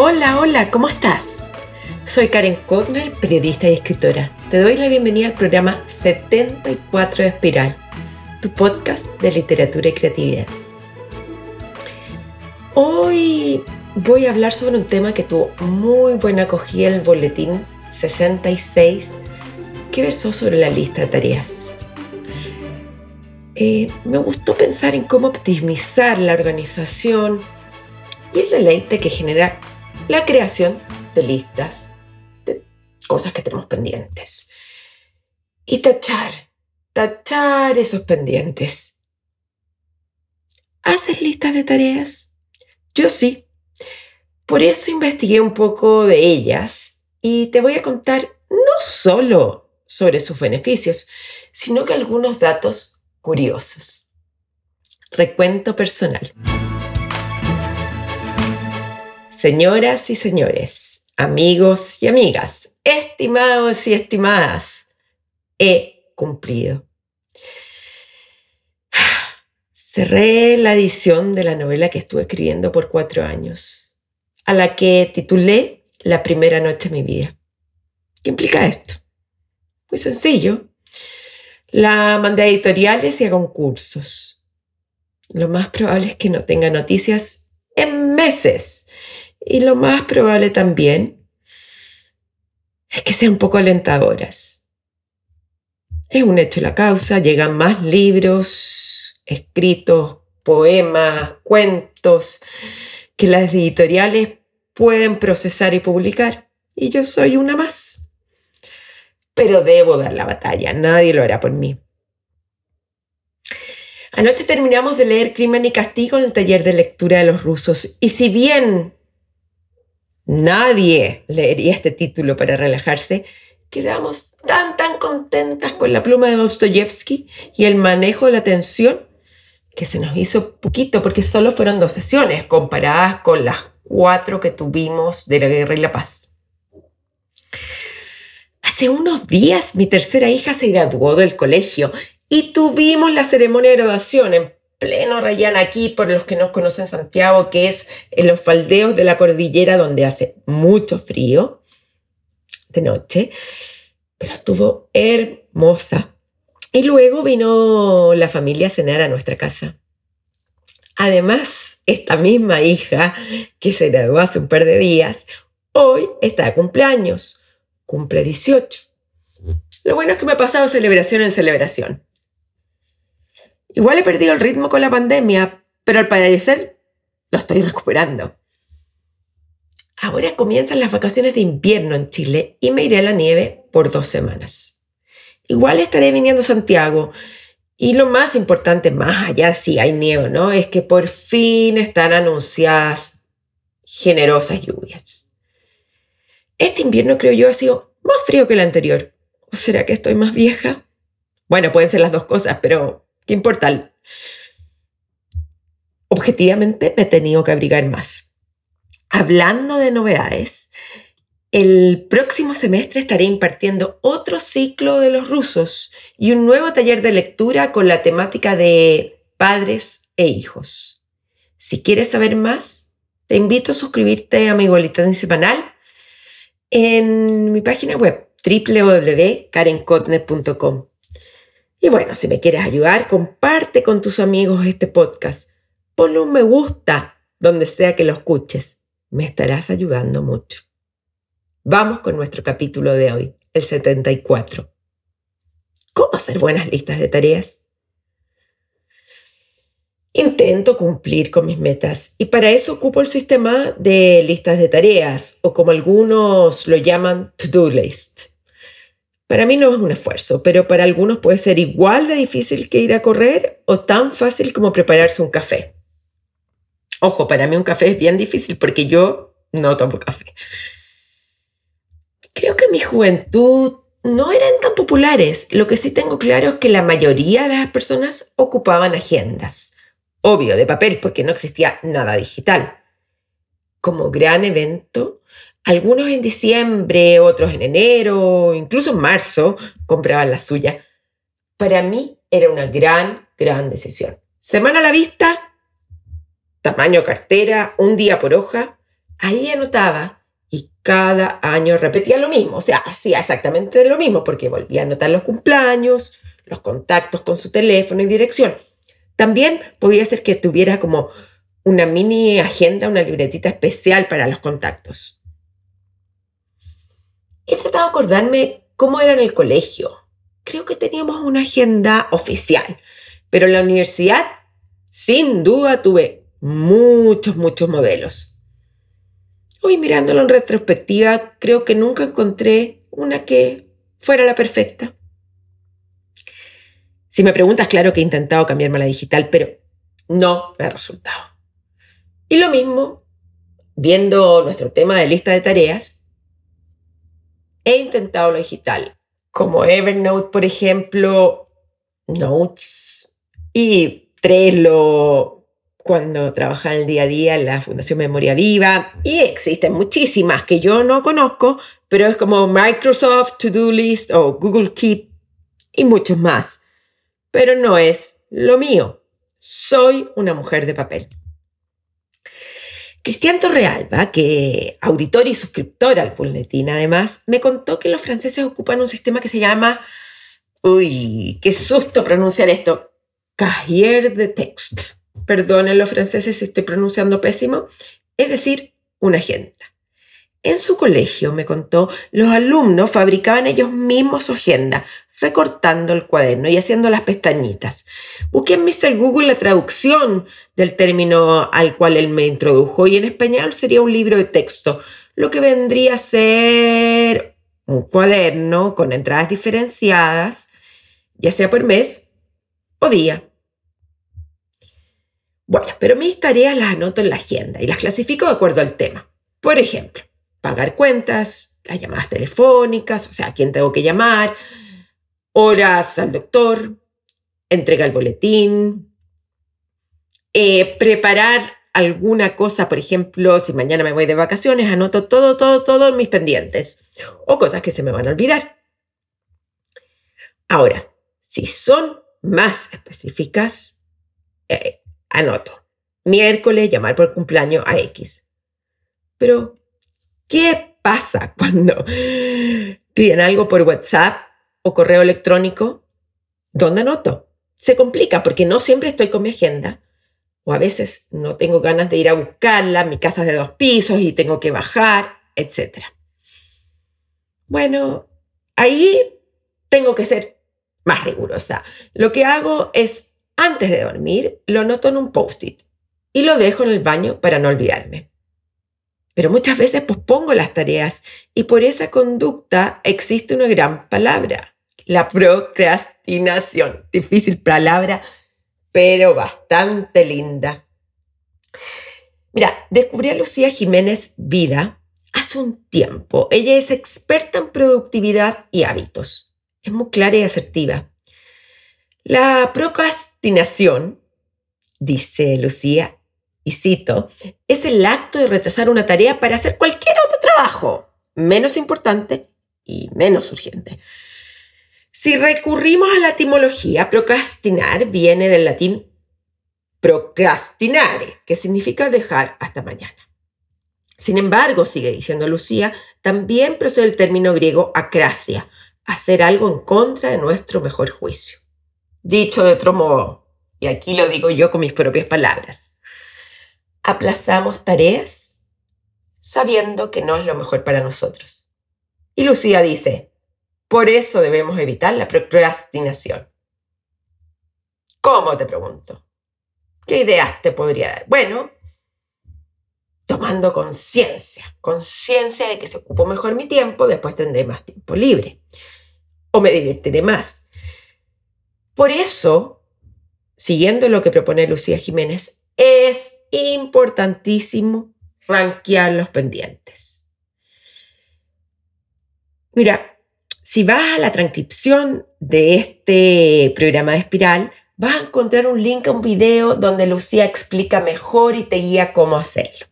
Hola, hola, ¿cómo estás? Soy Karen Kotner, periodista y escritora. Te doy la bienvenida al programa 74 de Espiral, tu podcast de literatura y creatividad. Hoy voy a hablar sobre un tema que tuvo muy buena acogida en el boletín 66 que versó sobre la lista de tareas. Eh, me gustó pensar en cómo optimizar la organización y el deleite que genera la creación de listas de cosas que tenemos pendientes. Y tachar, tachar esos pendientes. ¿Haces listas de tareas? Yo sí. Por eso investigué un poco de ellas y te voy a contar no solo sobre sus beneficios, sino que algunos datos curiosos. Recuento personal. Señoras y señores, amigos y amigas, estimados y estimadas, he cumplido. Cerré la edición de la novela que estuve escribiendo por cuatro años, a la que titulé La primera noche de mi vida. ¿Qué implica esto? Muy sencillo. La mandé a editoriales y a concursos. Lo más probable es que no tenga noticias en meses. Y lo más probable también es que sean poco alentadoras. Es un hecho la causa, llegan más libros, escritos, poemas, cuentos que las editoriales pueden procesar y publicar. Y yo soy una más pero debo dar la batalla, nadie lo hará por mí. Anoche terminamos de leer Crimen y Castigo en el taller de lectura de los rusos, y si bien nadie leería este título para relajarse, quedamos tan, tan contentas con la pluma de Dostoyevsky y el manejo de la tensión que se nos hizo poquito, porque solo fueron dos sesiones comparadas con las cuatro que tuvimos de la guerra y la paz. Hace unos días mi tercera hija se graduó del colegio y tuvimos la ceremonia de graduación en pleno Rayán aquí, por los que no conocen Santiago, que es en los faldeos de la cordillera donde hace mucho frío de noche, pero estuvo hermosa. Y luego vino la familia a cenar a nuestra casa. Además, esta misma hija que se graduó hace un par de días, hoy está de cumpleaños cumple 18. Lo bueno es que me he pasado celebración en celebración. Igual he perdido el ritmo con la pandemia, pero al parecer lo estoy recuperando. Ahora comienzan las vacaciones de invierno en Chile y me iré a la nieve por dos semanas. Igual estaré viniendo a Santiago. Y lo más importante, más allá si hay nieve no, es que por fin están anunciadas generosas lluvias. Este invierno creo yo ha sido más frío que el anterior. ¿O será que estoy más vieja? Bueno, pueden ser las dos cosas, pero ¿qué importa? Objetivamente me he tenido que abrigar más. Hablando de novedades, el próximo semestre estaré impartiendo otro ciclo de los rusos y un nuevo taller de lectura con la temática de padres e hijos. Si quieres saber más, te invito a suscribirte a mi boletín semanal en mi página web www.karenkotner.com. Y bueno, si me quieres ayudar, comparte con tus amigos este podcast. Ponle un me gusta donde sea que lo escuches. Me estarás ayudando mucho. Vamos con nuestro capítulo de hoy, el 74. ¿Cómo hacer buenas listas de tareas? Intento cumplir con mis metas y para eso ocupo el sistema de listas de tareas o como algunos lo llaman to-do list. Para mí no es un esfuerzo, pero para algunos puede ser igual de difícil que ir a correr o tan fácil como prepararse un café. Ojo, para mí un café es bien difícil porque yo no tomo café. Creo que en mi juventud no eran tan populares. Lo que sí tengo claro es que la mayoría de las personas ocupaban agendas obvio, de papel, porque no existía nada digital. Como gran evento, algunos en diciembre, otros en enero, incluso en marzo, compraban la suya. Para mí era una gran, gran decisión. Semana a la vista, tamaño cartera, un día por hoja, Ahí anotaba y cada año repetía lo mismo, o sea, hacía exactamente lo mismo porque volvía a anotar los cumpleaños, los contactos con su teléfono y dirección. También podía ser que tuviera como una mini agenda, una libretita especial para los contactos. He tratado de acordarme cómo era en el colegio. Creo que teníamos una agenda oficial, pero en la universidad, sin duda, tuve muchos, muchos modelos. Hoy mirándolo en retrospectiva, creo que nunca encontré una que fuera la perfecta. Si me preguntas, claro que he intentado cambiarme a la digital, pero no me ha resultado. Y lo mismo, viendo nuestro tema de lista de tareas, he intentado lo digital, como Evernote, por ejemplo, Notes y Trello, cuando trabajaba en el día a día en la Fundación Memoria Viva, y existen muchísimas que yo no conozco, pero es como Microsoft To-Do List o Google Keep y muchos más. Pero no es lo mío. Soy una mujer de papel. Cristian Torrealba, que auditor y suscriptor al Pulnetín además, me contó que los franceses ocupan un sistema que se llama, uy, qué susto pronunciar esto, Cahier de Texte. Perdonen los franceses si estoy pronunciando pésimo, es decir, una agenda. En su colegio, me contó, los alumnos fabricaban ellos mismos su agenda, recortando el cuaderno y haciendo las pestañitas. Busqué en Mr. Google la traducción del término al cual él me introdujo y en español sería un libro de texto, lo que vendría a ser un cuaderno con entradas diferenciadas, ya sea por mes o día. Bueno, pero mis tareas las anoto en la agenda y las clasifico de acuerdo al tema. Por ejemplo, pagar cuentas, las llamadas telefónicas, o sea, a quién tengo que llamar, horas al doctor, entrega el boletín, eh, preparar alguna cosa, por ejemplo, si mañana me voy de vacaciones, anoto todo, todo, todo en mis pendientes o cosas que se me van a olvidar. Ahora, si son más específicas, eh, anoto. Miércoles, llamar por cumpleaños a X. Pero, ¿qué pasa cuando piden algo por WhatsApp o correo electrónico, ¿dónde anoto? Se complica porque no siempre estoy con mi agenda o a veces no tengo ganas de ir a buscarla, mi casa es de dos pisos y tengo que bajar, etc. Bueno, ahí tengo que ser más rigurosa. Lo que hago es, antes de dormir, lo anoto en un post-it y lo dejo en el baño para no olvidarme. Pero muchas veces pospongo las tareas y por esa conducta existe una gran palabra, la procrastinación. Difícil palabra, pero bastante linda. Mira, descubrí a Lucía Jiménez Vida hace un tiempo. Ella es experta en productividad y hábitos. Es muy clara y asertiva. La procrastinación, dice Lucía, cito, es el acto de retrasar una tarea para hacer cualquier otro trabajo menos importante y menos urgente. Si recurrimos a la etimología, procrastinar viene del latín procrastinare, que significa dejar hasta mañana. Sin embargo, sigue diciendo Lucía, también procede el término griego acracia, hacer algo en contra de nuestro mejor juicio. Dicho de otro modo, y aquí lo digo yo con mis propias palabras, aplazamos tareas sabiendo que no es lo mejor para nosotros. Y Lucía dice, por eso debemos evitar la procrastinación. ¿Cómo te pregunto? ¿Qué ideas te podría dar? Bueno, tomando conciencia, conciencia de que se ocupo mejor mi tiempo, después tendré más tiempo libre o me divertiré más. Por eso, siguiendo lo que propone Lucía Jiménez, es importantísimo rankear los pendientes. Mira, si vas a la transcripción de este programa de espiral, vas a encontrar un link a un video donde Lucía explica mejor y te guía cómo hacerlo.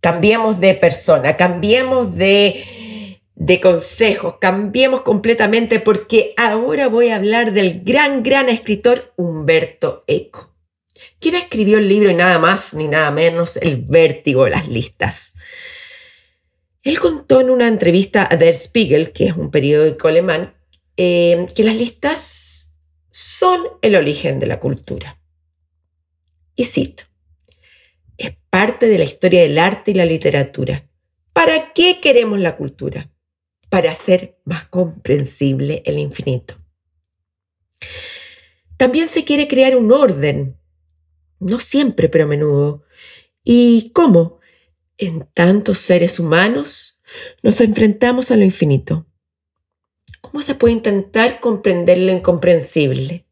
Cambiemos de persona, cambiemos de, de consejos, cambiemos completamente porque ahora voy a hablar del gran, gran escritor Humberto Eco quien escribió el libro y nada más ni nada menos El vértigo de las listas. Él contó en una entrevista a Der Spiegel, que es un periódico alemán, eh, que las listas son el origen de la cultura. Y cito, es parte de la historia del arte y la literatura. ¿Para qué queremos la cultura? Para hacer más comprensible el infinito. También se quiere crear un orden, no siempre, pero a menudo. ¿Y cómo? En tantos seres humanos nos enfrentamos a lo infinito. ¿Cómo se puede intentar comprender lo incomprensible?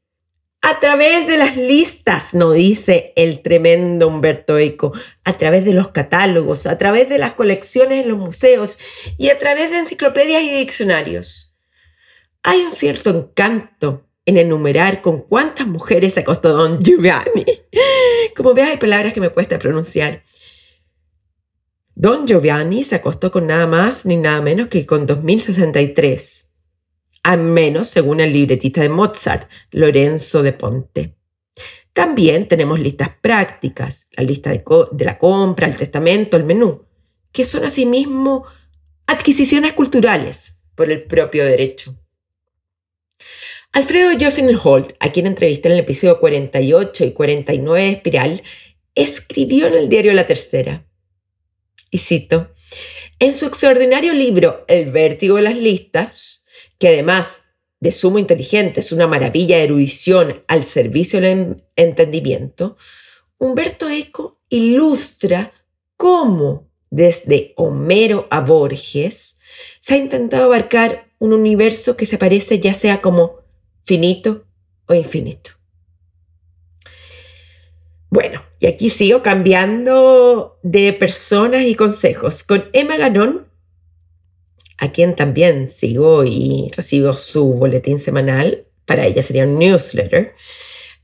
A través de las listas, nos dice el tremendo Humberto Eco, a través de los catálogos, a través de las colecciones en los museos y a través de enciclopedias y diccionarios. Hay un cierto encanto en enumerar con cuántas mujeres se acostó Don Giovanni. Como veas, hay palabras que me cuesta pronunciar. Don Giovanni se acostó con nada más ni nada menos que con 2063 al menos según el libretista de Mozart, Lorenzo de Ponte. También tenemos listas prácticas, la lista de, la compra, el testamento, el menú, que son asimismo adquisiciones culturales por el propio derecho. Alfredo Holt, a quien entrevisté en el episodio 48 y 49 de Espiral, escribió en el diario La Tercera, y cito, en su extraordinario libro El vértigo de las listas, que además de sumo inteligente es una maravilla de erudición al servicio del entendimiento, Humberto Eco ilustra cómo desde Homero a Borges se ha intentado abarcar un universo que se parece ya sea como finito o infinito. Bueno, y aquí sigo cambiando de personas y consejos. Con Emma Ganón a quien también sigo y recibo su boletín semanal, para ella sería un newsletter,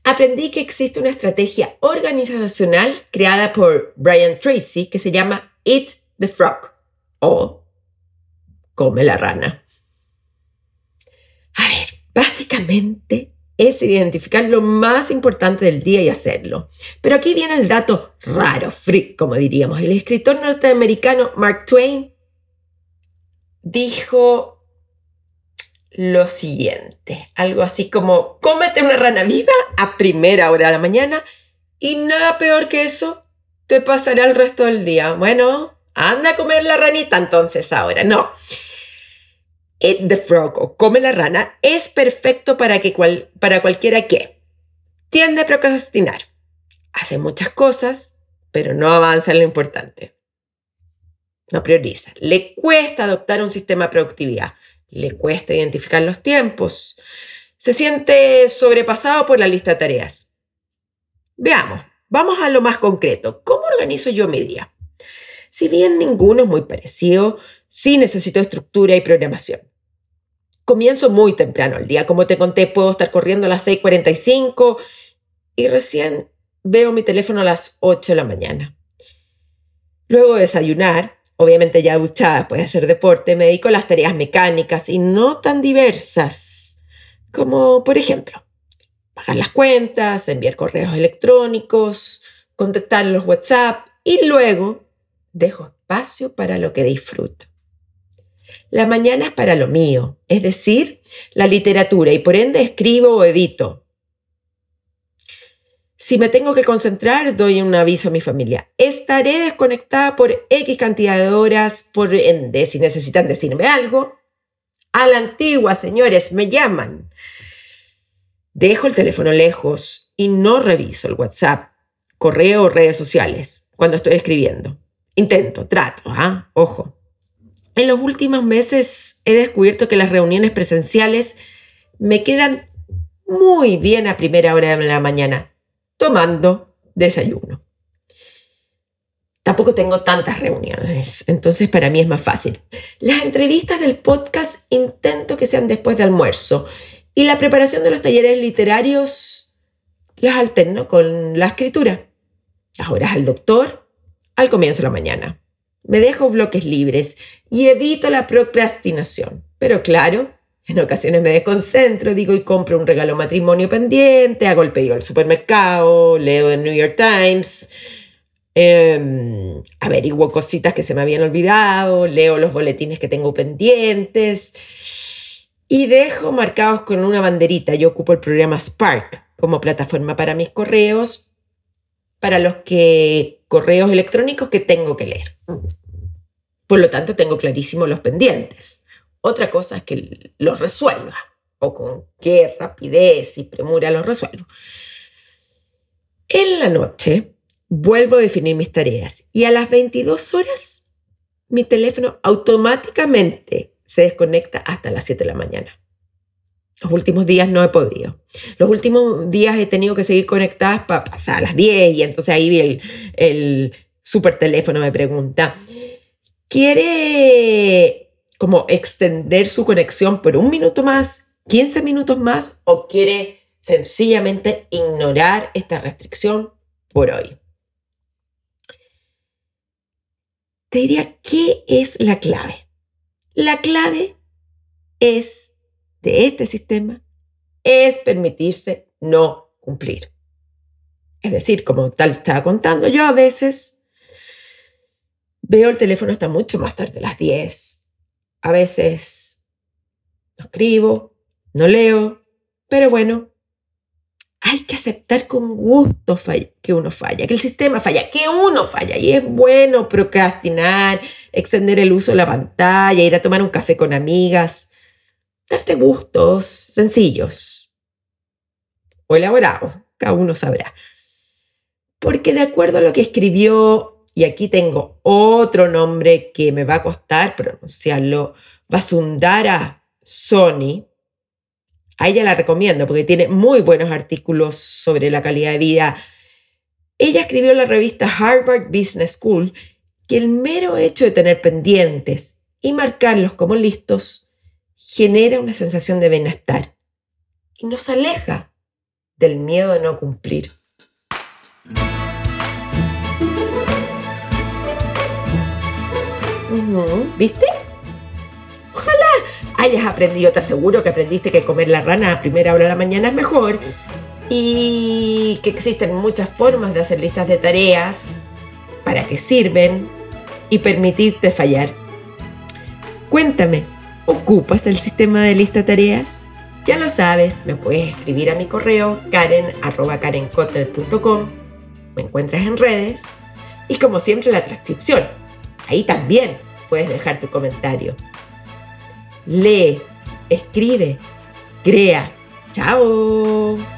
aprendí que existe una estrategia organizacional creada por Brian Tracy que se llama Eat the Frog o Come la rana. A ver, básicamente es identificar lo más importante del día y hacerlo. Pero aquí viene el dato raro, freak, como diríamos. El escritor norteamericano Mark Twain dijo lo siguiente, algo así como, cómete una rana viva a primera hora de la mañana y nada peor que eso te pasará el resto del día. Bueno, anda a comer la ranita entonces ahora. No. Eat the frog o come la rana es perfecto para, que para cualquiera que tiende a procrastinar, hace muchas cosas, pero no avanza en lo importante no prioriza. Le cuesta adoptar un sistema de productividad, le cuesta identificar los tiempos, se siente sobrepasado por la lista de tareas. Veamos, vamos a lo más concreto. ¿Cómo organizo yo mi día? Si bien ninguno es muy parecido, sí necesito estructura y programación. Comienzo muy temprano el día. Como te conté, puedo estar corriendo a las 6.45 y recién veo mi teléfono a las 8 de la mañana. Luego de desayunar, obviamente ya duchada, puede hacer deporte, me dedico a las tareas mecánicas y no tan diversas, como por ejemplo, pagar las cuentas, enviar correos electrónicos, contestar los WhatsApp y luego dejo espacio para lo que disfruto. La mañana es para lo mío, es decir, la literatura y por ende escribo o edito. Si me tengo que concentrar, doy un aviso a mi familia. Estaré desconectada por X cantidad de horas, por ende, si necesitan decirme algo. A la antigua, señores, me llaman. Dejo el teléfono lejos y no reviso el WhatsApp, correo o redes sociales cuando estoy escribiendo. Intento, trato, ¿ah? Ojo. En los últimos meses he descubierto que las reuniones presenciales me quedan muy bien a primera hora de la mañana tomando desayuno. Tampoco tengo tantas reuniones, entonces para mí es más fácil. Las entrevistas del podcast intento que sean después de almuerzo y la preparación de los talleres literarios las alterno con la escritura. Las horas al doctor al comienzo de la mañana. Me dejo bloques libres y evito la procrastinación. Pero claro, En ocasiones me desconcentro, digo y compro un regalo matrimonio pendiente, hago el pedido al supermercado, leo el New York Times, eh, averiguo cositas que se me habían olvidado, leo los boletines que tengo pendientes y dejo marcados con una banderita. Yo ocupo el programa Spark como plataforma para mis correos, para los que correos electrónicos que tengo que leer. Por lo tanto, tengo clarísimo los pendientes. Otra cosa es que los resuelva o con qué rapidez y premura los resuelvo. En la noche vuelvo a definir mis tareas y a las 22 horas mi teléfono automáticamente se desconecta hasta las 7 de la mañana. Los últimos días no he podido. Los últimos días he tenido que seguir conectadas para pasar a las 10 y entonces ahí el, el super teléfono me pregunta, ¿quiere como extender su conexión por un minuto más, 15 minutos más, o quiere sencillamente ignorar esta restricción por hoy. Te diría, ¿qué es la clave? La clave es de este sistema, es permitirse no cumplir. Es decir, como tal estaba contando, yo a veces veo el teléfono hasta mucho más tarde, las 10, a veces no escribo, no leo, pero bueno, hay que aceptar con gusto que uno falla, que el sistema falla, que uno falla. Y es bueno procrastinar, extender el uso de la pantalla, ir a tomar un café con amigas, darte gustos sencillos o elaborados, cada uno sabrá. Porque de acuerdo a lo que escribió y aquí tengo otro nombre que me va a costar pronunciarlo, Vasundara Sony. A ella la recomiendo porque tiene muy buenos artículos sobre la calidad de vida. Ella escribió en la revista Harvard Business School que el mero hecho de tener pendientes y marcarlos como listos genera una sensación de bienestar y nos aleja del miedo de no cumplir. ¿Viste? Ojalá hayas aprendido, te aseguro que aprendiste que comer la rana a primera hora de la mañana es mejor y que existen muchas formas de hacer listas de tareas, para que sirven y permitirte fallar. Cuéntame, ¿ocupas el sistema de lista tareas? Ya lo sabes, me puedes escribir a mi correo karen.karenkotler.com, me encuentras en redes y como siempre la transcripción. Ahí también puedes dejar tu comentario. Lee, escribe, crea. ¡Chao!